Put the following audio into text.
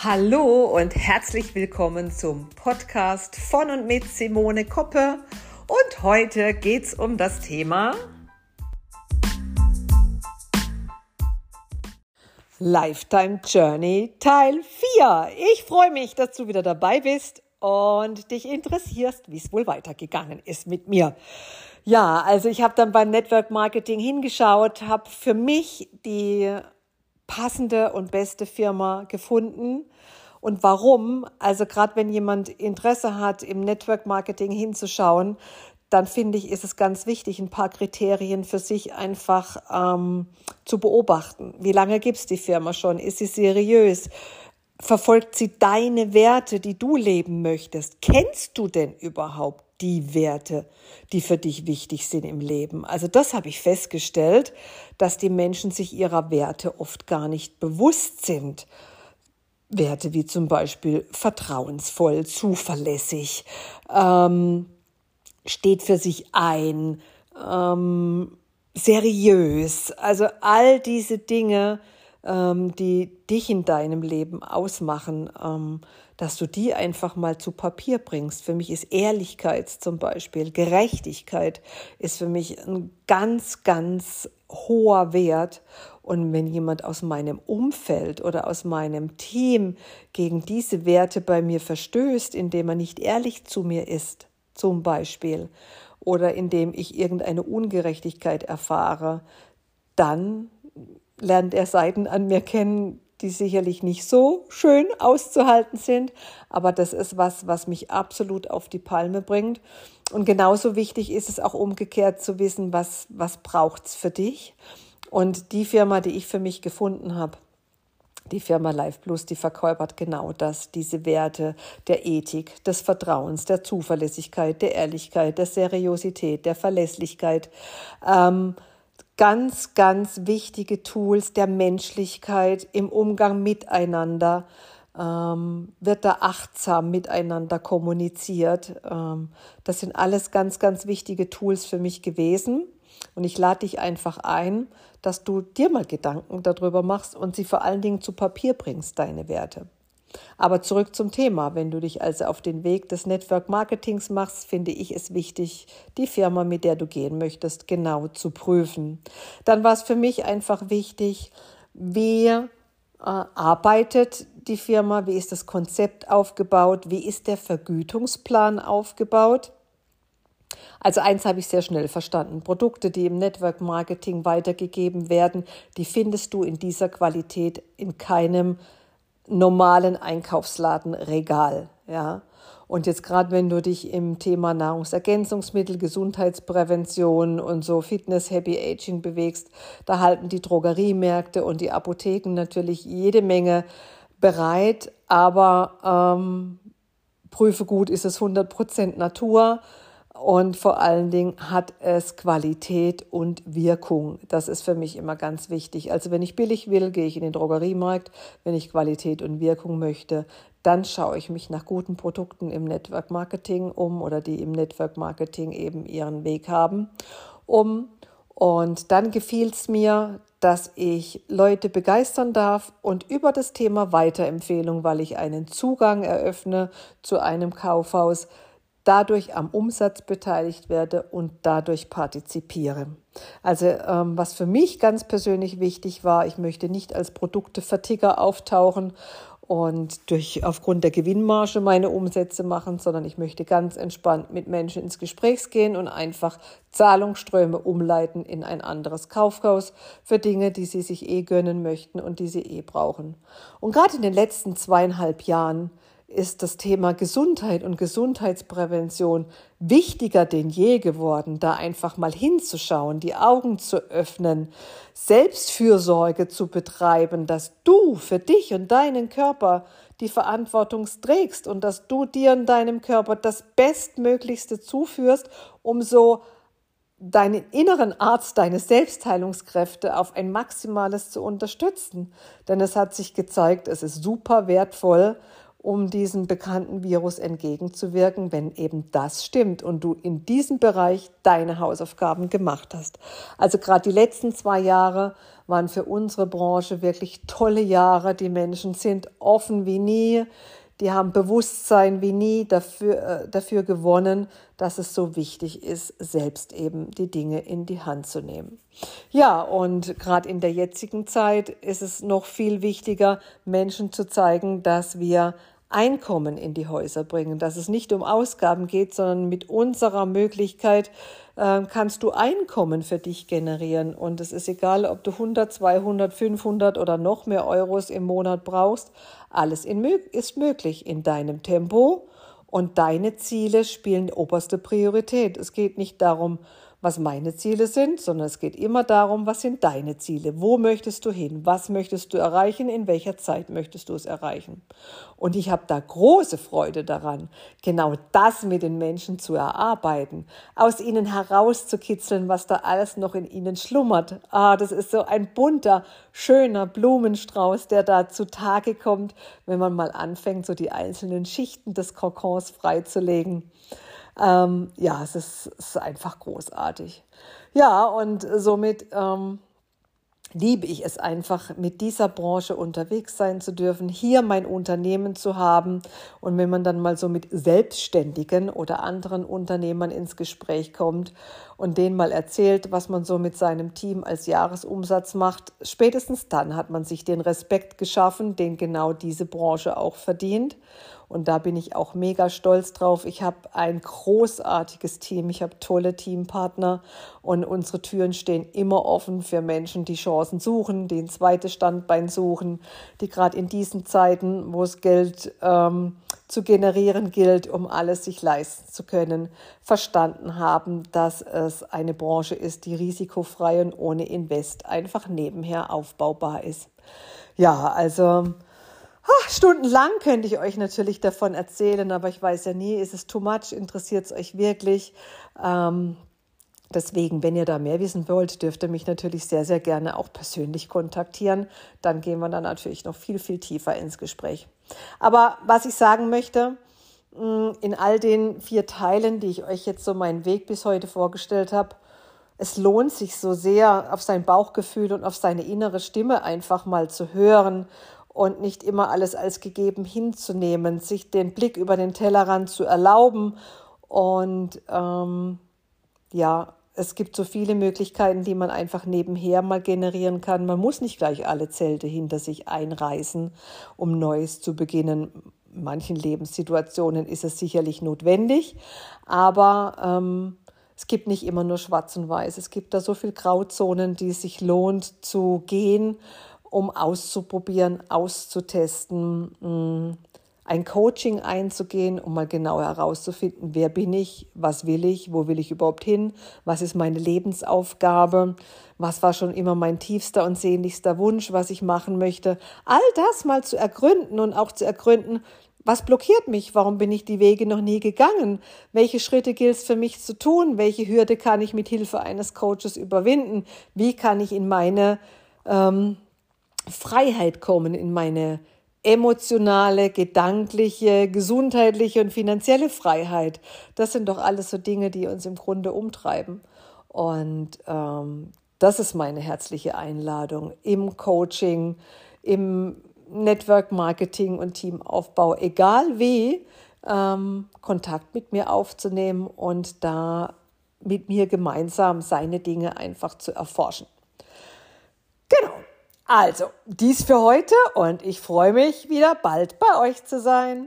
Hallo und herzlich willkommen zum Podcast von und mit Simone Koppe. Und heute geht es um das Thema Lifetime Journey Teil 4. Ich freue mich, dass du wieder dabei bist und dich interessierst, wie es wohl weitergegangen ist mit mir. Ja, also ich habe dann beim Network Marketing hingeschaut, habe für mich die passende und beste Firma gefunden. Und warum? Also gerade wenn jemand Interesse hat, im Network Marketing hinzuschauen, dann finde ich, ist es ganz wichtig, ein paar Kriterien für sich einfach ähm, zu beobachten. Wie lange gibt es die Firma schon? Ist sie seriös? Verfolgt sie deine Werte, die du leben möchtest? Kennst du denn überhaupt die Werte, die für dich wichtig sind im Leben. Also das habe ich festgestellt, dass die Menschen sich ihrer Werte oft gar nicht bewusst sind. Werte wie zum Beispiel vertrauensvoll, zuverlässig, ähm, steht für sich ein, ähm, seriös. Also all diese Dinge, ähm, die dich in deinem Leben ausmachen, ähm, dass du die einfach mal zu Papier bringst. Für mich ist Ehrlichkeit zum Beispiel, Gerechtigkeit ist für mich ein ganz, ganz hoher Wert. Und wenn jemand aus meinem Umfeld oder aus meinem Team gegen diese Werte bei mir verstößt, indem er nicht ehrlich zu mir ist, zum Beispiel, oder indem ich irgendeine Ungerechtigkeit erfahre, dann lernt er Seiten an mir kennen, die sicherlich nicht so schön auszuhalten sind, aber das ist was, was mich absolut auf die Palme bringt. Und genauso wichtig ist es auch umgekehrt zu wissen, was, was braucht's für dich. Und die Firma, die ich für mich gefunden habe, die Firma Life Plus, die verkörpert genau das, diese Werte der Ethik, des Vertrauens, der Zuverlässigkeit, der Ehrlichkeit, der Seriosität, der Verlässlichkeit. Ähm, ganz, ganz wichtige Tools der Menschlichkeit im Umgang miteinander. Ähm, wird da achtsam miteinander kommuniziert. Ähm, das sind alles ganz, ganz wichtige Tools für mich gewesen. Und ich lade dich einfach ein, dass du dir mal Gedanken darüber machst und sie vor allen Dingen zu Papier bringst, deine Werte. Aber zurück zum Thema. Wenn du dich also auf den Weg des Network Marketings machst, finde ich es wichtig, die Firma, mit der du gehen möchtest, genau zu prüfen. Dann war es für mich einfach wichtig, wie äh, arbeitet die Firma, wie ist das Konzept aufgebaut, wie ist der Vergütungsplan aufgebaut. Also eins habe ich sehr schnell verstanden. Produkte, die im Network Marketing weitergegeben werden, die findest du in dieser Qualität in keinem normalen Einkaufsladenregal, ja. Und jetzt gerade wenn du dich im Thema Nahrungsergänzungsmittel, Gesundheitsprävention und so Fitness, Happy Aging bewegst, da halten die Drogeriemärkte und die Apotheken natürlich jede Menge bereit, aber ähm, prüfe gut, ist es 100% Natur und vor allen Dingen hat es Qualität und Wirkung. Das ist für mich immer ganz wichtig. Also wenn ich billig will, gehe ich in den Drogeriemarkt. Wenn ich Qualität und Wirkung möchte, dann schaue ich mich nach guten Produkten im Network Marketing um oder die im Network Marketing eben ihren Weg haben um. Und dann gefiel es mir, dass ich Leute begeistern darf und über das Thema Weiterempfehlung, weil ich einen Zugang eröffne zu einem Kaufhaus, dadurch am Umsatz beteiligt werde und dadurch partizipiere. Also ähm, was für mich ganz persönlich wichtig war, ich möchte nicht als Produkteverticker auftauchen und durch aufgrund der Gewinnmarge meine Umsätze machen, sondern ich möchte ganz entspannt mit Menschen ins Gespräch gehen und einfach Zahlungsströme umleiten in ein anderes Kaufhaus für Dinge, die sie sich eh gönnen möchten und die sie eh brauchen. Und gerade in den letzten zweieinhalb Jahren ist das Thema Gesundheit und Gesundheitsprävention wichtiger denn je geworden, da einfach mal hinzuschauen, die Augen zu öffnen, Selbstfürsorge zu betreiben, dass du für dich und deinen Körper die Verantwortung trägst und dass du dir und deinem Körper das Bestmöglichste zuführst, um so deinen inneren Arzt, deine Selbstheilungskräfte auf ein Maximales zu unterstützen. Denn es hat sich gezeigt, es ist super wertvoll um diesem bekannten Virus entgegenzuwirken, wenn eben das stimmt und du in diesem Bereich deine Hausaufgaben gemacht hast. Also gerade die letzten zwei Jahre waren für unsere Branche wirklich tolle Jahre. Die Menschen sind offen wie nie. Die haben Bewusstsein wie nie dafür, äh, dafür gewonnen, dass es so wichtig ist, selbst eben die Dinge in die Hand zu nehmen. Ja, und gerade in der jetzigen Zeit ist es noch viel wichtiger, Menschen zu zeigen, dass wir Einkommen in die Häuser bringen, dass es nicht um Ausgaben geht, sondern mit unserer Möglichkeit äh, kannst du Einkommen für dich generieren. Und es ist egal, ob du 100, 200, 500 oder noch mehr Euros im Monat brauchst. Alles in, ist möglich in deinem Tempo und deine Ziele spielen oberste Priorität. Es geht nicht darum, was meine Ziele sind, sondern es geht immer darum, was sind deine Ziele? Wo möchtest du hin? Was möchtest du erreichen? In welcher Zeit möchtest du es erreichen? Und ich habe da große Freude daran, genau das mit den Menschen zu erarbeiten, aus ihnen herauszukitzeln, was da alles noch in ihnen schlummert. Ah, das ist so ein bunter, schöner Blumenstrauß, der da zutage kommt, wenn man mal anfängt, so die einzelnen Schichten des Kokons freizulegen. Ähm, ja, es ist, es ist, einfach großartig. Ja, und somit ähm, liebe ich es einfach, mit dieser Branche unterwegs sein zu dürfen, hier mein Unternehmen zu haben. Und wenn man dann mal so mit Selbstständigen oder anderen Unternehmern ins Gespräch kommt und denen mal erzählt, was man so mit seinem Team als Jahresumsatz macht, spätestens dann hat man sich den Respekt geschaffen, den genau diese Branche auch verdient. Und da bin ich auch mega stolz drauf. Ich habe ein großartiges Team. Ich habe tolle Teampartner und unsere Türen stehen immer offen für Menschen, die Chancen suchen, die ein zweites Standbein suchen, die gerade in diesen Zeiten, wo es Geld ähm, zu generieren gilt, um alles sich leisten zu können, verstanden haben, dass es eine Branche ist, die risikofrei und ohne Invest einfach nebenher aufbaubar ist. Ja, also Ach, stundenlang könnte ich euch natürlich davon erzählen, aber ich weiß ja nie, ist es too much, interessiert es euch wirklich? Ähm, deswegen, wenn ihr da mehr wissen wollt, dürft ihr mich natürlich sehr, sehr gerne auch persönlich kontaktieren. Dann gehen wir dann natürlich noch viel, viel tiefer ins Gespräch. Aber was ich sagen möchte, mm, in all den vier Teilen, die ich euch jetzt so meinen Weg bis heute vorgestellt habe, es lohnt sich so sehr, auf sein Bauchgefühl und auf seine innere Stimme einfach mal zu hören und nicht immer alles als gegeben hinzunehmen, sich den Blick über den Tellerrand zu erlauben. Und ähm, ja, es gibt so viele Möglichkeiten, die man einfach nebenher mal generieren kann. Man muss nicht gleich alle Zelte hinter sich einreißen, um Neues zu beginnen. In manchen Lebenssituationen ist es sicherlich notwendig, aber ähm, es gibt nicht immer nur Schwarz und Weiß. Es gibt da so viele Grauzonen, die es sich lohnt zu gehen um auszuprobieren, auszutesten, mm, ein Coaching einzugehen, um mal genau herauszufinden, wer bin ich, was will ich, wo will ich überhaupt hin, was ist meine Lebensaufgabe, was war schon immer mein tiefster und sehnlichster Wunsch, was ich machen möchte. All das mal zu ergründen und auch zu ergründen, was blockiert mich? Warum bin ich die Wege noch nie gegangen? Welche Schritte gilt es für mich zu tun? Welche Hürde kann ich mit Hilfe eines Coaches überwinden? Wie kann ich in meine ähm, Freiheit kommen, in meine emotionale, gedankliche, gesundheitliche und finanzielle Freiheit. Das sind doch alles so Dinge, die uns im Grunde umtreiben. Und ähm, das ist meine herzliche Einladung im Coaching, im Network Marketing und Teamaufbau, egal wie, ähm, Kontakt mit mir aufzunehmen und da mit mir gemeinsam seine Dinge einfach zu erforschen. Genau. Also, dies für heute und ich freue mich wieder bald bei euch zu sein.